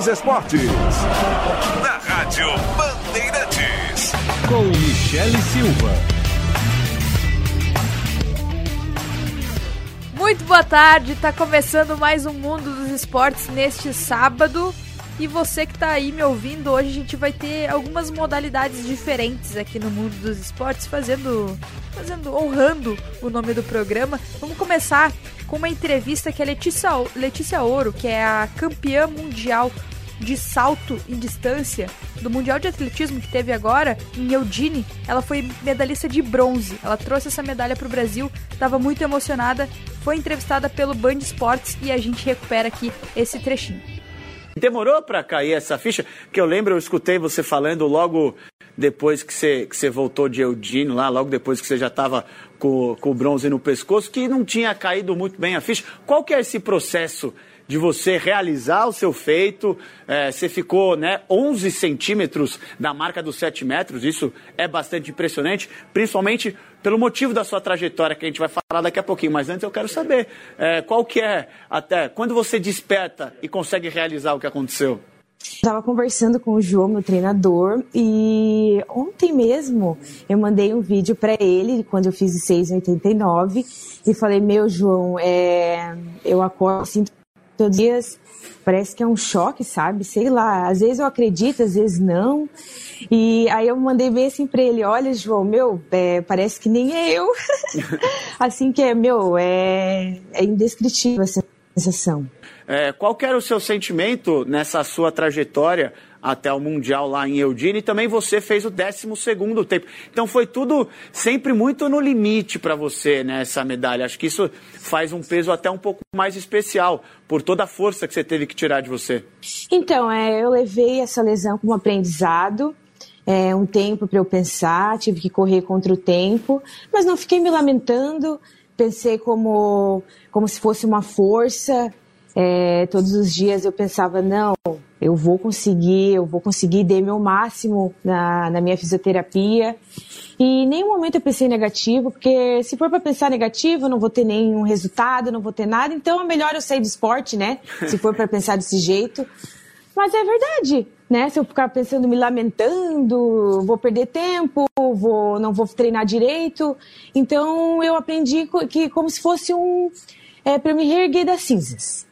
dos esportes. Na Rádio Bandeirantes. Com Michele Silva. Muito boa tarde, tá começando mais um Mundo dos Esportes neste sábado. E você que tá aí me ouvindo, hoje a gente vai ter algumas modalidades diferentes aqui no Mundo dos Esportes, fazendo, fazendo honrando o nome do programa. Vamos começar com uma entrevista que a Letícia, Letícia Ouro, que é a campeã mundial de salto em distância do Mundial de Atletismo que teve agora em Eudine, ela foi medalhista de bronze. Ela trouxe essa medalha para o Brasil, estava muito emocionada, foi entrevistada pelo Band Esportes e a gente recupera aqui esse trechinho. Demorou para cair essa ficha? Que eu lembro, eu escutei você falando logo depois que você, que você voltou de Eudine lá, logo depois que você já estava com, com o bronze no pescoço, que não tinha caído muito bem a ficha. Qual que é esse processo de você realizar o seu feito. É, você ficou né, 11 centímetros da marca dos 7 metros, isso é bastante impressionante, principalmente pelo motivo da sua trajetória, que a gente vai falar daqui a pouquinho. Mas antes eu quero saber é, qual que é, até quando você desperta e consegue realizar o que aconteceu? Estava conversando com o João, meu treinador, e ontem mesmo eu mandei um vídeo para ele, quando eu fiz 6,89, e falei: Meu, João, é... eu acordo, sinto todos os dias parece que é um choque, sabe? Sei lá, às vezes eu acredito, às vezes não. E aí eu mandei bem assim pra ele, olha, João, meu, é, parece que nem é eu. assim que é, meu, é, é indescritível essa sensação. É, qual era o seu sentimento nessa sua trajetória até o Mundial lá em Eudine e também você fez o 12 tempo. Então foi tudo sempre muito no limite para você, né, essa medalha. Acho que isso faz um peso até um pouco mais especial por toda a força que você teve que tirar de você. Então, é, eu levei essa lesão como aprendizado. É, um tempo para eu pensar, tive que correr contra o tempo, mas não fiquei me lamentando. Pensei como, como se fosse uma força, é, todos os dias eu pensava, não, eu vou conseguir, eu vou conseguir, dei meu máximo na, na minha fisioterapia. E em nenhum momento eu pensei negativo, porque se for para pensar negativo, eu não vou ter nenhum resultado, não vou ter nada, então é melhor eu sair do esporte, né? Se for para pensar desse jeito. Mas é verdade, né? Se eu ficar pensando, me lamentando, vou perder tempo, vou, não vou treinar direito. Então eu aprendi que como se fosse um. É, para me reerguer das cinzas.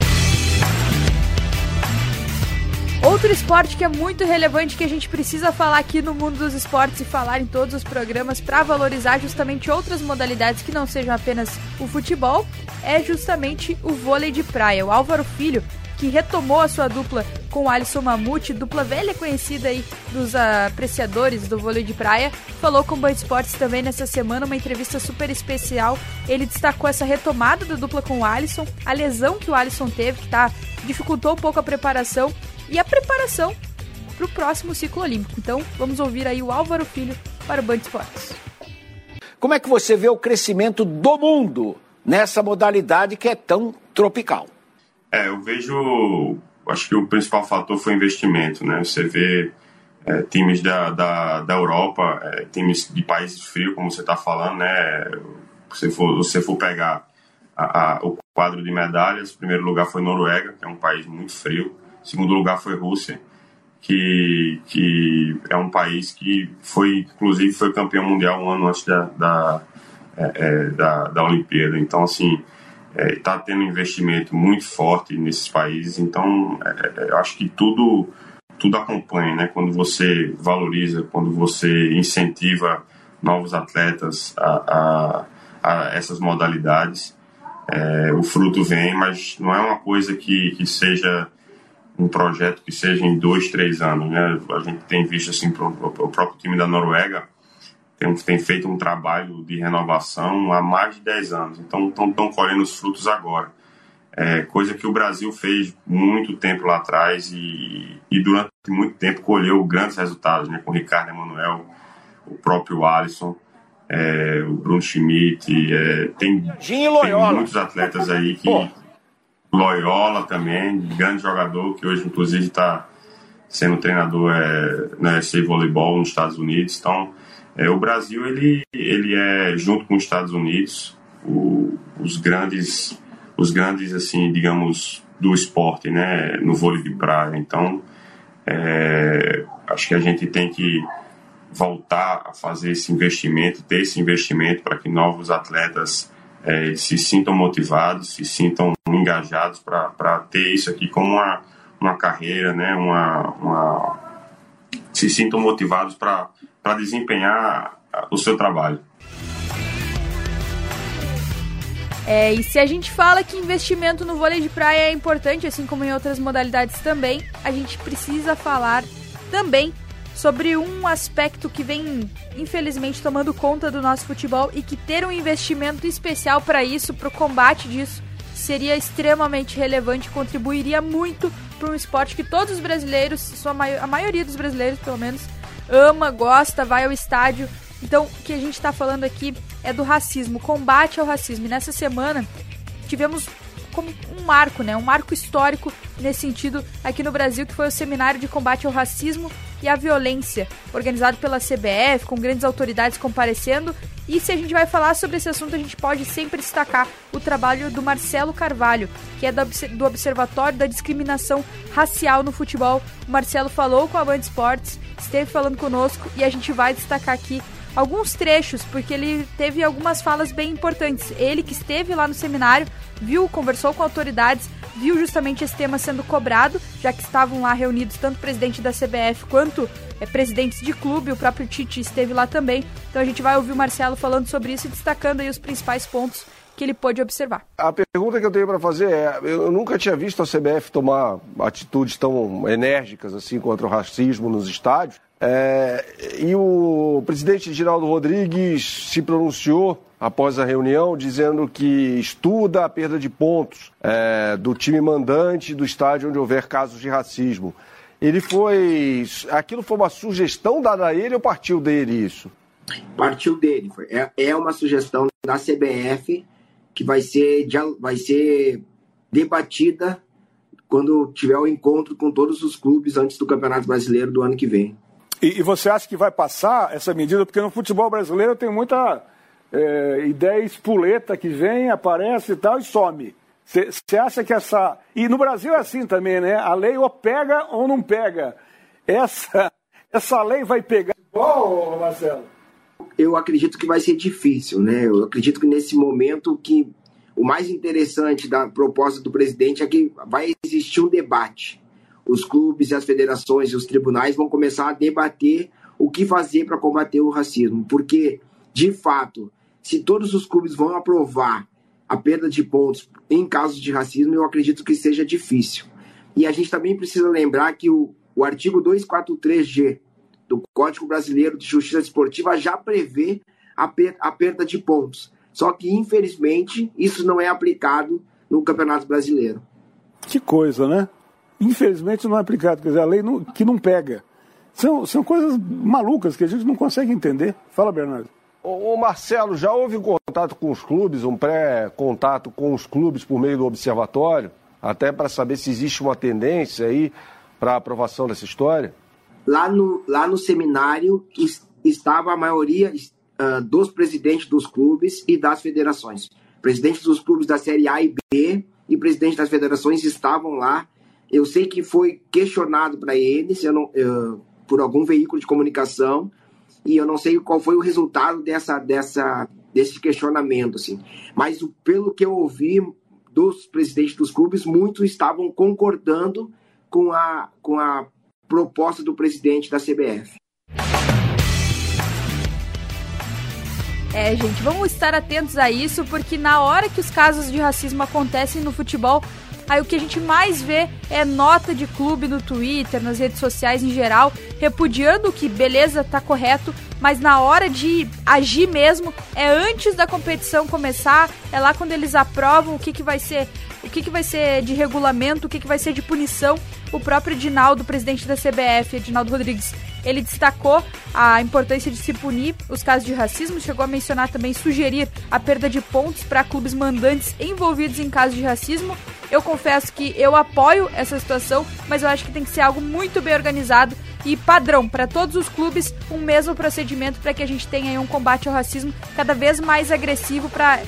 Outro esporte que é muito relevante que a gente precisa falar aqui no mundo dos esportes e falar em todos os programas para valorizar justamente outras modalidades que não sejam apenas o futebol é justamente o vôlei de praia. O Álvaro Filho, que retomou a sua dupla com o Alisson Mamute, dupla velha conhecida aí dos apreciadores do vôlei de praia, falou com o Band Esportes também nessa semana, uma entrevista super especial. Ele destacou essa retomada da dupla com o Alisson, a lesão que o Alisson teve, que tá, dificultou um pouco a preparação e a preparação para o próximo ciclo olímpico. Então, vamos ouvir aí o Álvaro Filho para o Band Esportes. Como é que você vê o crescimento do mundo nessa modalidade que é tão tropical? É, eu vejo, acho que o principal fator foi investimento, né? Você vê é, times da, da, da Europa, é, times de países frios, como você está falando, né? Se for, você for pegar a, a, o quadro de medalhas, o primeiro lugar foi Noruega, que é um país muito frio segundo lugar foi Rússia, que, que é um país que foi, inclusive, foi campeão mundial um ano antes da, da, é, é da, da Olimpíada. Então, assim, está é, tendo investimento muito forte nesses países. Então, é, é, acho que tudo tudo acompanha, né? Quando você valoriza, quando você incentiva novos atletas a, a, a essas modalidades, é, o fruto vem, mas não é uma coisa que, que seja um projeto que seja em dois, três anos. Né? A gente tem visto assim, pro, o próprio time da Noruega tem, tem feito um trabalho de renovação há mais de dez anos, então estão colhendo os frutos agora. É, coisa que o Brasil fez muito tempo lá atrás e, e durante muito tempo colheu grandes resultados, né? com o Ricardo Emanuel, o próprio Alisson, é, o Bruno Schmidt, é, tem, tem muitos atletas aí que, Loyola também, grande jogador, que hoje inclusive está sendo treinador é, na SC Voleibol nos Estados Unidos. Então, é, o Brasil ele, ele é junto com os Estados Unidos o, os grandes os grandes assim digamos do esporte, né, no vôlei de praia. Então, é, acho que a gente tem que voltar a fazer esse investimento, ter esse investimento para que novos atletas é, se sintam motivados, se sintam engajados para ter isso aqui como uma, uma carreira, né, uma, uma se sintam motivados para desempenhar o seu trabalho. É, e se a gente fala que investimento no vôlei de praia é importante, assim como em outras modalidades também, a gente precisa falar também sobre um aspecto que vem, infelizmente, tomando conta do nosso futebol e que ter um investimento especial para isso, para o combate disso, seria extremamente relevante, contribuiria muito para um esporte que todos os brasileiros, sua a maioria dos brasileiros pelo menos, ama, gosta, vai ao estádio. Então, o que a gente está falando aqui é do racismo, combate ao racismo. E nessa semana tivemos como um marco, né? Um marco histórico nesse sentido aqui no Brasil, que foi o Seminário de Combate ao Racismo e à Violência, organizado pela CBF, com grandes autoridades comparecendo. E se a gente vai falar sobre esse assunto, a gente pode sempre destacar o trabalho do Marcelo Carvalho, que é do Observatório da Discriminação Racial no Futebol. O Marcelo falou com a Band Esportes, esteve falando conosco e a gente vai destacar aqui alguns trechos, porque ele teve algumas falas bem importantes. Ele que esteve lá no seminário, viu, conversou com autoridades, viu justamente esse tema sendo cobrado, já que estavam lá reunidos tanto o presidente da CBF quanto é, presidentes de clube, o próprio Tite esteve lá também. Então a gente vai ouvir o Marcelo falando sobre isso e destacando aí os principais pontos que ele pôde observar. A pergunta que eu tenho para fazer é: eu nunca tinha visto a CBF tomar atitudes tão enérgicas assim contra o racismo nos estádios. É, e o presidente Geraldo Rodrigues se pronunciou após a reunião, dizendo que estuda a perda de pontos é, do time mandante do estádio onde houver casos de racismo. Ele foi. Aquilo foi uma sugestão dada a ele ou partiu dele isso? Partiu dele. Foi. É, é uma sugestão da CBF que vai ser, vai ser debatida quando tiver o um encontro com todos os clubes antes do Campeonato Brasileiro do ano que vem. E, e, você acha que vai passar essa medida? Porque no futebol brasileiro tem muita é, ideia espuleta que vem, aparece e tal e some. Você acha que essa. E no Brasil é assim também, né? A lei ou pega ou não pega. Essa, essa lei vai pegar igual, Marcelo? Eu acredito que vai ser difícil, né? Eu acredito que nesse momento que o mais interessante da proposta do presidente é que vai existir um debate os clubes, as federações e os tribunais vão começar a debater o que fazer para combater o racismo. Porque, de fato, se todos os clubes vão aprovar a perda de pontos em casos de racismo, eu acredito que seja difícil. E a gente também precisa lembrar que o, o artigo 243G do Código Brasileiro de Justiça Esportiva já prevê a, per, a perda de pontos. Só que, infelizmente, isso não é aplicado no Campeonato Brasileiro. Que coisa, né? Infelizmente não é aplicado, quer dizer, a lei não, que não pega. São, são coisas malucas que a gente não consegue entender. Fala, Bernardo. Ô, Marcelo, já houve um contato com os clubes, um pré-contato com os clubes por meio do observatório, até para saber se existe uma tendência aí para a aprovação dessa história? Lá no, lá no seminário estava a maioria uh, dos presidentes dos clubes e das federações. Presidentes dos clubes da Série A e B e presidentes das federações estavam lá eu sei que foi questionado para eles eu não, eu, por algum veículo de comunicação e eu não sei qual foi o resultado dessa, dessa, desse questionamento, assim. Mas pelo que eu ouvi dos presidentes dos clubes, muitos estavam concordando com a, com a proposta do presidente da CBF. É, gente, vamos estar atentos a isso, porque na hora que os casos de racismo acontecem no futebol, Aí o que a gente mais vê é nota de clube no Twitter, nas redes sociais em geral, repudiando que beleza, tá correto, mas na hora de agir mesmo, é antes da competição começar, é lá quando eles aprovam o que, que vai ser, o que, que vai ser de regulamento, o que, que vai ser de punição. O próprio Edinaldo, presidente da CBF, Edinaldo Rodrigues, ele destacou a importância de se punir os casos de racismo, chegou a mencionar também sugerir a perda de pontos para clubes mandantes envolvidos em casos de racismo eu confesso que eu apoio essa situação, mas eu acho que tem que ser algo muito bem organizado e padrão para todos os clubes, um mesmo procedimento para que a gente tenha um combate ao racismo cada vez mais agressivo para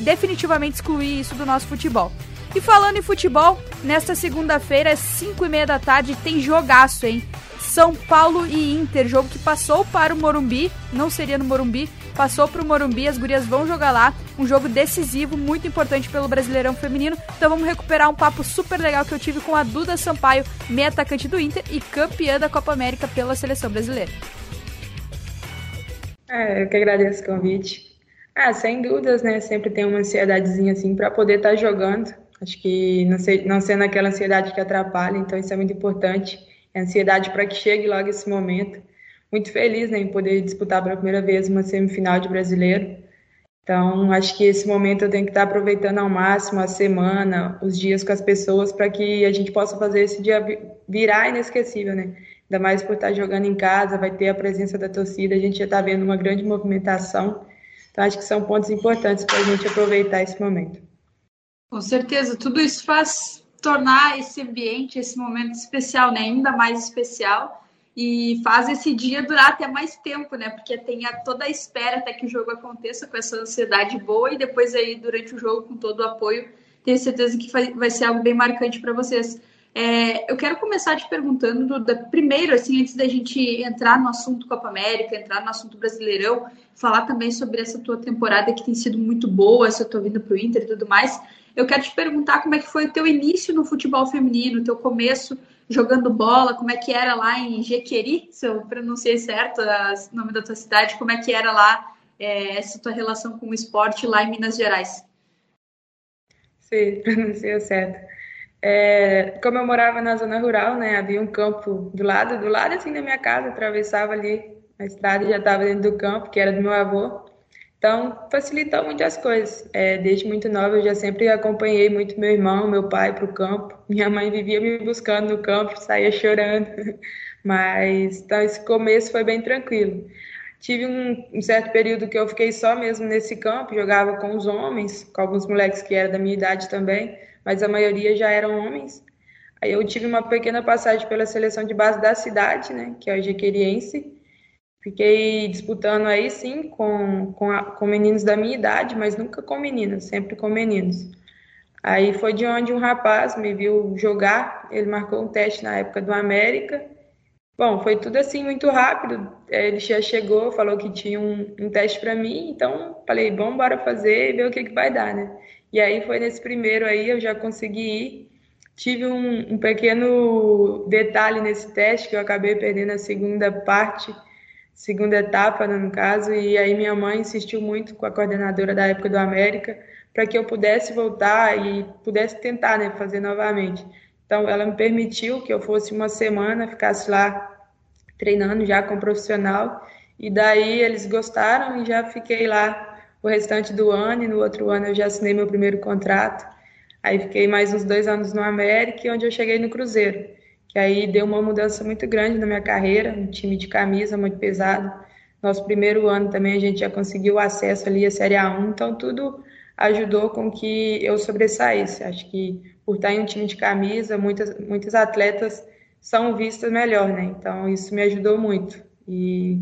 definitivamente excluir isso do nosso futebol. E falando em futebol, nesta segunda-feira, às 5 e meia da tarde, tem jogaço, hein? São Paulo e Inter, jogo que passou para o Morumbi, não seria no Morumbi, passou para o Morumbi, as gurias vão jogar lá, um jogo decisivo, muito importante pelo Brasileirão Feminino. Então vamos recuperar um papo super legal que eu tive com a Duda Sampaio, meia atacante do Inter e campeã da Copa América pela seleção brasileira. É, eu que agradeço o convite. Ah, sem dúvidas, né? Sempre tem uma ansiedadezinha assim para poder estar tá jogando. Acho que não, sei, não sendo aquela ansiedade que atrapalha, então isso é muito importante. Ansiedade para que chegue logo esse momento. Muito feliz né, em poder disputar pela primeira vez uma semifinal de brasileiro. Então, acho que esse momento eu tenho que estar aproveitando ao máximo a semana, os dias com as pessoas, para que a gente possa fazer esse dia virar inesquecível, né? Ainda mais por estar jogando em casa, vai ter a presença da torcida, a gente já está vendo uma grande movimentação. Então, acho que são pontos importantes para a gente aproveitar esse momento. Com certeza, tudo isso faz tornar esse ambiente, esse momento especial, né? Ainda mais especial e faz esse dia durar até mais tempo, né? Porque tem a, toda a espera até que o jogo aconteça com essa ansiedade boa e depois aí durante o jogo com todo o apoio, tenho certeza que vai, vai ser algo bem marcante para vocês. É, eu quero começar te perguntando, da, primeiro, assim, antes da gente entrar no assunto Copa América, entrar no assunto Brasileirão, falar também sobre essa tua temporada que tem sido muito boa, essa tua vinda para o Inter e tudo mais. Eu quero te perguntar como é que foi o teu início no futebol feminino, teu começo jogando bola, como é que era lá em Jequeri, se eu pronunciei certo o nome da tua cidade, como é que era lá é, essa tua relação com o esporte lá em Minas Gerais? Sim, pronunciou certo. É, como eu morava na zona rural, né, havia um campo do lado, do lado assim da minha casa, atravessava ali a estrada e já estava dentro do campo, que era do meu avô. Então, facilitou muitas coisas. É, desde muito nova, eu já sempre acompanhei muito meu irmão, meu pai para o campo. Minha mãe vivia me buscando no campo, saía chorando. Mas, então, esse começo foi bem tranquilo. Tive um, um, certo período que eu fiquei só mesmo nesse campo, jogava com os homens, com alguns moleques que eram da minha idade também mas a maioria já eram homens. Aí eu tive uma pequena passagem pela seleção de base da cidade, né, que é o Jequeriense. Fiquei disputando aí, sim, com, com, a, com meninos da minha idade, mas nunca com meninas, sempre com meninos. Aí foi de onde um rapaz me viu jogar, ele marcou um teste na época do América. Bom, foi tudo assim muito rápido. Ele já chegou, falou que tinha um, um teste para mim, então falei, vamos bora fazer e ver o que, que vai dar, né? E aí foi nesse primeiro aí eu já consegui ir. Tive um, um pequeno detalhe nesse teste que eu acabei perdendo a segunda parte, segunda etapa, né, no caso, e aí minha mãe insistiu muito com a coordenadora da época do América para que eu pudesse voltar e pudesse tentar, né, fazer novamente. Então ela me permitiu que eu fosse uma semana, ficasse lá treinando já com profissional, e daí eles gostaram e já fiquei lá o restante do ano e no outro ano eu já assinei meu primeiro contrato. Aí fiquei mais uns dois anos no América, onde eu cheguei no Cruzeiro, que aí deu uma mudança muito grande na minha carreira, um time de camisa muito pesado. Nosso primeiro ano também a gente já conseguiu acesso ali à Série A1, então tudo ajudou com que eu sobressaísse. Acho que por estar em um time de camisa, muitas, muitos atletas são vistas melhor, né? Então isso me ajudou muito. E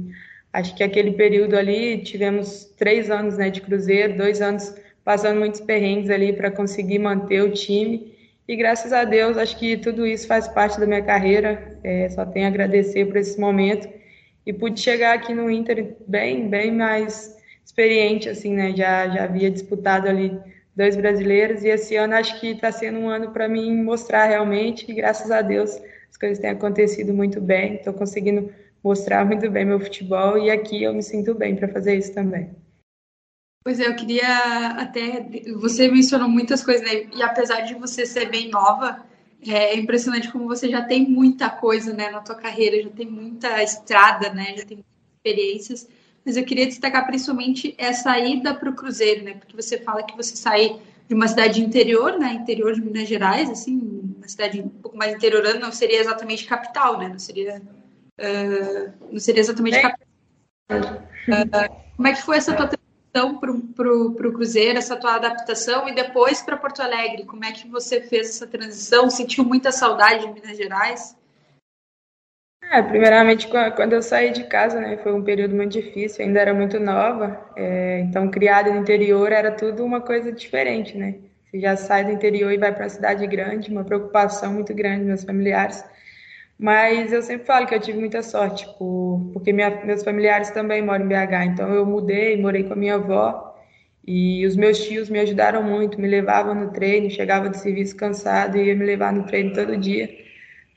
Acho que aquele período ali tivemos três anos né, de Cruzeiro, dois anos passando muitos perrengues ali para conseguir manter o time. E graças a Deus, acho que tudo isso faz parte da minha carreira. É, só tenho a agradecer por esse momento. E pude chegar aqui no Inter bem, bem mais experiente, assim, né? Já, já havia disputado ali dois brasileiros. E esse ano acho que está sendo um ano para mim mostrar realmente. E graças a Deus as coisas têm acontecido muito bem. Estou conseguindo mostrar muito bem meu futebol e aqui eu me sinto bem para fazer isso também. Pois é, eu queria até. Você mencionou muitas coisas, né? E apesar de você ser bem nova, é impressionante como você já tem muita coisa, né, na tua carreira, já tem muita estrada, né? Já tem experiências. Mas eu queria destacar principalmente essa ida para o Cruzeiro, né? Porque você fala que você sai de uma cidade interior, né? Interior de Minas Gerais, assim, uma cidade um pouco mais interiorana, não seria exatamente capital, né? Não seria Uh, não seria exatamente é. uh, como é que foi essa tua transição para o Cruzeiro, essa tua adaptação e depois para Porto Alegre? Como é que você fez essa transição? Sentiu muita saudade de Minas Gerais? É, primeiramente, quando eu saí de casa, né, foi um período muito difícil, ainda era muito nova, é, então criada no interior era tudo uma coisa diferente, né? Você já sai do interior e vai para a cidade grande, uma preocupação muito grande meus familiares. Mas eu sempre falo que eu tive muita sorte, por, porque minha, meus familiares também moram em BH. Então eu mudei, morei com a minha avó e os meus tios me ajudaram muito, me levavam no treino, chegava do serviço cansado e ia me levar no treino todo dia.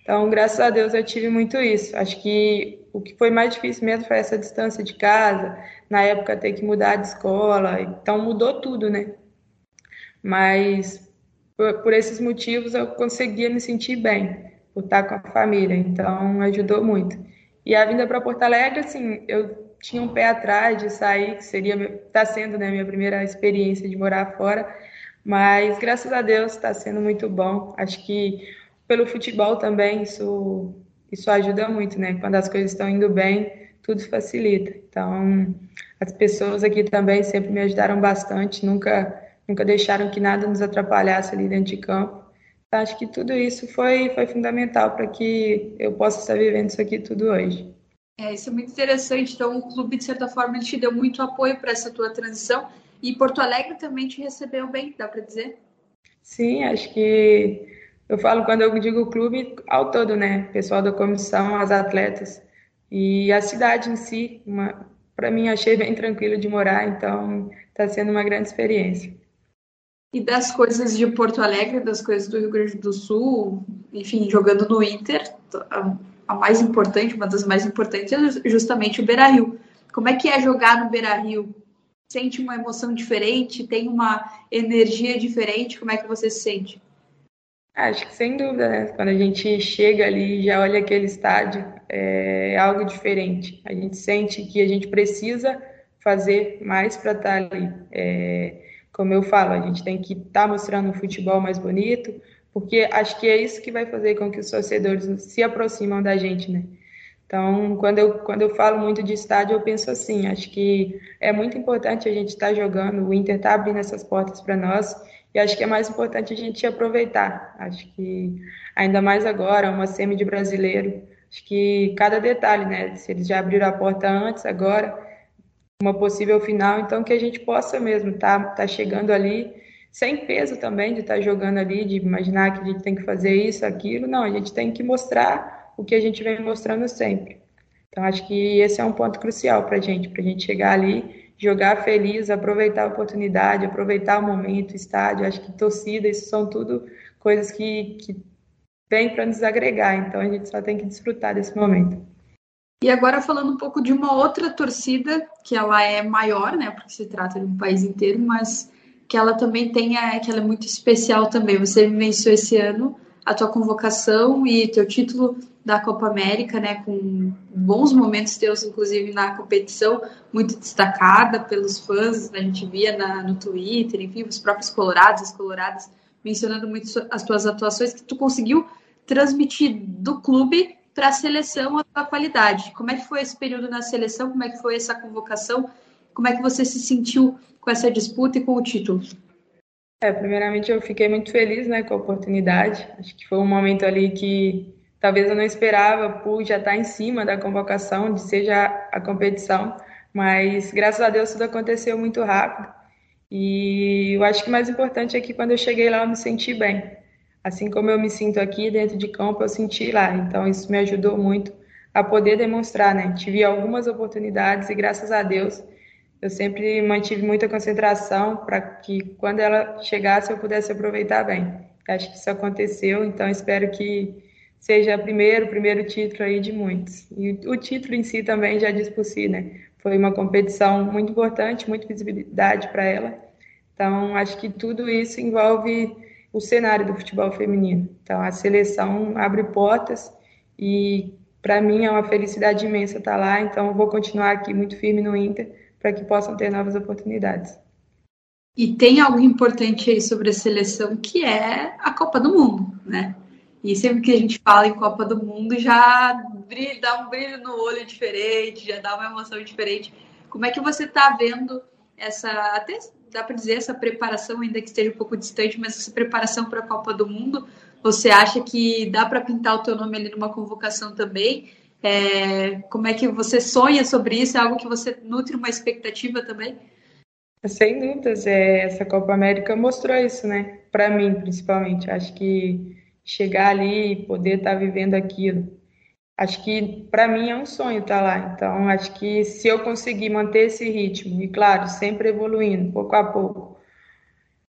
Então, graças a Deus, eu tive muito isso. Acho que o que foi mais difícil mesmo foi essa distância de casa, na época ter que mudar de escola, então mudou tudo, né? Mas por, por esses motivos eu conseguia me sentir bem, por estar com a família, então ajudou muito. E a vinda para Porto Alegre, assim, eu tinha um pé atrás de sair, que seria, está sendo né, minha primeira experiência de morar fora, mas graças a Deus está sendo muito bom. Acho que pelo futebol também isso, isso ajuda muito, né? Quando as coisas estão indo bem, tudo facilita. Então, as pessoas aqui também sempre me ajudaram bastante, nunca nunca deixaram que nada nos atrapalhasse ali dentro de campo. Acho que tudo isso foi, foi fundamental para que eu possa estar vivendo isso aqui tudo hoje. É, isso é muito interessante. Então, o clube, de certa forma, ele te deu muito apoio para essa tua transição. E Porto Alegre também te recebeu bem, dá para dizer? Sim, acho que eu falo quando eu digo clube ao todo, né? Pessoal da comissão, as atletas e a cidade em si. Para mim, achei bem tranquilo de morar, então está sendo uma grande experiência. E das coisas de Porto Alegre, das coisas do Rio Grande do Sul, enfim, jogando no Inter, a mais importante, uma das mais importantes é justamente o Beira Rio. Como é que é jogar no Beira Rio? Sente uma emoção diferente? Tem uma energia diferente? Como é que você se sente? Acho que sem dúvida, né? Quando a gente chega ali e já olha aquele estádio, é algo diferente. A gente sente que a gente precisa fazer mais para estar tá ali. É, como eu falo, a gente tem que estar tá mostrando um futebol mais bonito, porque acho que é isso que vai fazer com que os torcedores se aproximam da gente, né? Então, quando eu, quando eu falo muito de estádio, eu penso assim, acho que é muito importante a gente estar tá jogando, o Inter está abrindo essas portas para nós, e acho que é mais importante a gente aproveitar. Acho que, ainda mais agora, uma semi de brasileiro, acho que cada detalhe, né? Se eles já abriram a porta antes, agora, uma possível final, então que a gente possa mesmo estar tá, tá chegando ali sem peso também de estar tá jogando ali, de imaginar que a gente tem que fazer isso, aquilo. Não, a gente tem que mostrar o que a gente vem mostrando sempre. Então, acho que esse é um ponto crucial para a gente, para a gente chegar ali, jogar feliz, aproveitar a oportunidade, aproveitar o momento, o estádio. Acho que torcida, isso são tudo coisas que, que vêm para nos agregar. Então, a gente só tem que desfrutar desse momento. E agora falando um pouco de uma outra torcida, que ela é maior, né, porque se trata de um país inteiro, mas que ela também tenha, que ela é muito especial também. Você vivenciou esse ano a tua convocação e teu título da Copa América, né, com bons momentos teus, inclusive na competição, muito destacada pelos fãs, a gente via na, no Twitter, enfim, os próprios colorados, as coloradas, mencionando muito as tuas atuações, que tu conseguiu transmitir do clube para a seleção a qualidade. Como é que foi esse período na seleção? Como é que foi essa convocação? Como é que você se sentiu com essa disputa e com o título? É, primeiramente eu fiquei muito feliz né, com a oportunidade. Acho que foi um momento ali que talvez eu não esperava por já estar em cima da convocação, de seja a competição, mas graças a Deus tudo aconteceu muito rápido. E eu acho que o mais importante é que quando eu cheguei lá eu me senti bem. Assim como eu me sinto aqui dentro de campo, eu senti lá. Então isso me ajudou muito a poder demonstrar, né? Tive algumas oportunidades e graças a Deus eu sempre mantive muita concentração para que quando ela chegasse eu pudesse aproveitar bem. Acho que isso aconteceu, então espero que seja o primeiro, primeiro título aí de muitos. E o título em si também já diz por si, né? Foi uma competição muito importante, muita visibilidade para ela. Então, acho que tudo isso envolve o cenário do futebol feminino. Então, a seleção abre portas e para mim é uma felicidade imensa estar lá. Então, eu vou continuar aqui muito firme no Inter para que possam ter novas oportunidades. E tem algo importante aí sobre a seleção que é a Copa do Mundo, né? E sempre que a gente fala em Copa do Mundo já brilha, dá um brilho no olho diferente, já dá uma emoção diferente. Como é que você está vendo essa, até dá para dizer essa preparação, ainda que esteja um pouco distante, mas essa preparação para a Copa do Mundo? Você acha que dá para pintar o teu nome ali numa convocação também? É, como é que você sonha sobre isso? É algo que você nutre uma expectativa também? Sem dúvidas, é, essa Copa América mostrou isso, né? Para mim, principalmente. Acho que chegar ali e poder estar tá vivendo aquilo. Acho que para mim é um sonho estar tá lá. Então, acho que se eu conseguir manter esse ritmo, e claro, sempre evoluindo, pouco a pouco,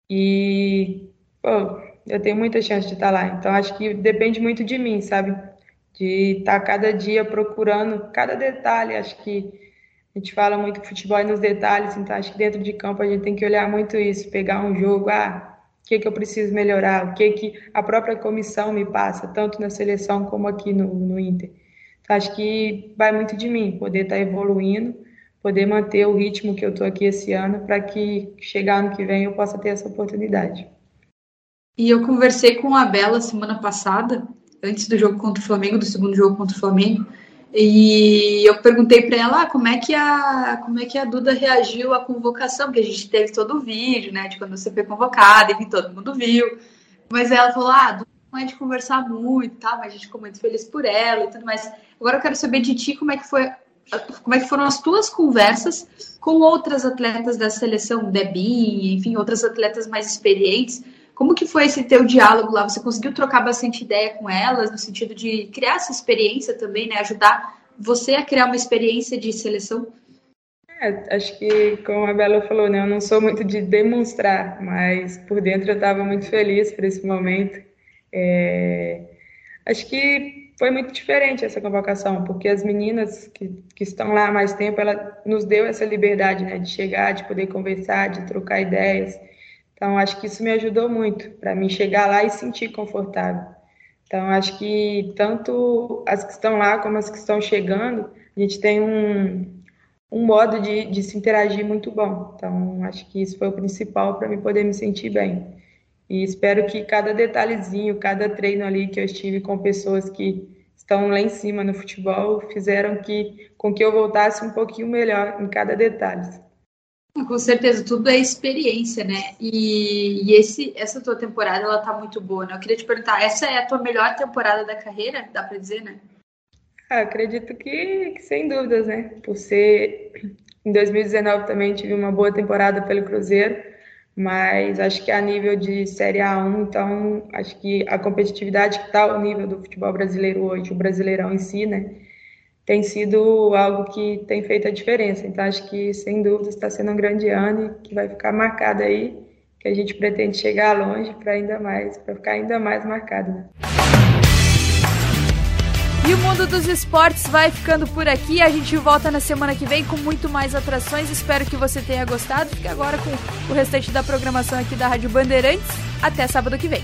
e pô, eu tenho muita chance de estar tá lá. Então, acho que depende muito de mim, sabe? De estar cada dia procurando cada detalhe. Acho que a gente fala muito que futebol é nos detalhes, então acho que dentro de campo a gente tem que olhar muito isso, pegar um jogo, ah, o que, que eu preciso melhorar, o que, que a própria comissão me passa, tanto na seleção como aqui no, no Inter. Então, acho que vai muito de mim, poder estar tá evoluindo, poder manter o ritmo que eu estou aqui esse ano, para que chegar ano que vem eu possa ter essa oportunidade. E eu conversei com a Bela semana passada, antes do jogo contra o Flamengo, do segundo jogo contra o Flamengo, e eu perguntei para ela ah, como é que a como é que a Duda reagiu à convocação, porque a gente teve todo o vídeo, né, de quando você foi convocada, e todo mundo viu. Mas ela falou: "Ah, Duda não é de conversar muito, tá? Mas a gente ficou muito feliz por ela e tudo mais. Agora eu quero saber de ti como é que foi como é que foram as tuas conversas com outras atletas da seleção, Debbie, enfim, outras atletas mais experientes, como que foi esse teu diálogo lá? Você conseguiu trocar bastante ideia com elas, no sentido de criar essa experiência também, né? Ajudar você a criar uma experiência de seleção? É, acho que, como a Bela falou, né? Eu não sou muito de demonstrar, mas por dentro eu estava muito feliz por esse momento. É... Acho que foi muito diferente essa convocação, porque as meninas que, que estão lá há mais tempo, ela nos deu essa liberdade, né? De chegar, de poder conversar, de trocar ideias. Então, acho que isso me ajudou muito para mim chegar lá e sentir confortável. Então, acho que tanto as que estão lá como as que estão chegando, a gente tem um, um modo de, de se interagir muito bom. Então, acho que isso foi o principal para me poder me sentir bem. E espero que cada detalhezinho, cada treino ali que eu estive com pessoas que estão lá em cima no futebol, fizeram que com que eu voltasse um pouquinho melhor em cada detalhe. Com certeza, tudo é experiência, né? E, e, esse, essa tua temporada, ela tá muito boa, né? Eu queria te perguntar, essa é a tua melhor temporada da carreira? Dá pra dizer, né? Ah, acredito que, que, sem dúvidas, né? Por ser... Em 2019 também tive uma boa temporada pelo Cruzeiro, mas acho que a nível de Série A1, então acho que a competitividade que está ao nível do futebol brasileiro hoje, o Brasileirão em si, né? Tem sido algo que tem feito a diferença. Então, acho que, sem dúvida, está sendo um grande ano e que vai ficar marcado aí, que a gente pretende chegar longe para ainda mais, para ficar ainda mais marcado. Né? E o mundo dos esportes vai ficando por aqui. A gente volta na semana que vem com muito mais atrações. Espero que você tenha gostado. Fique agora com o restante da programação aqui da Rádio Bandeirantes. Até sábado que vem.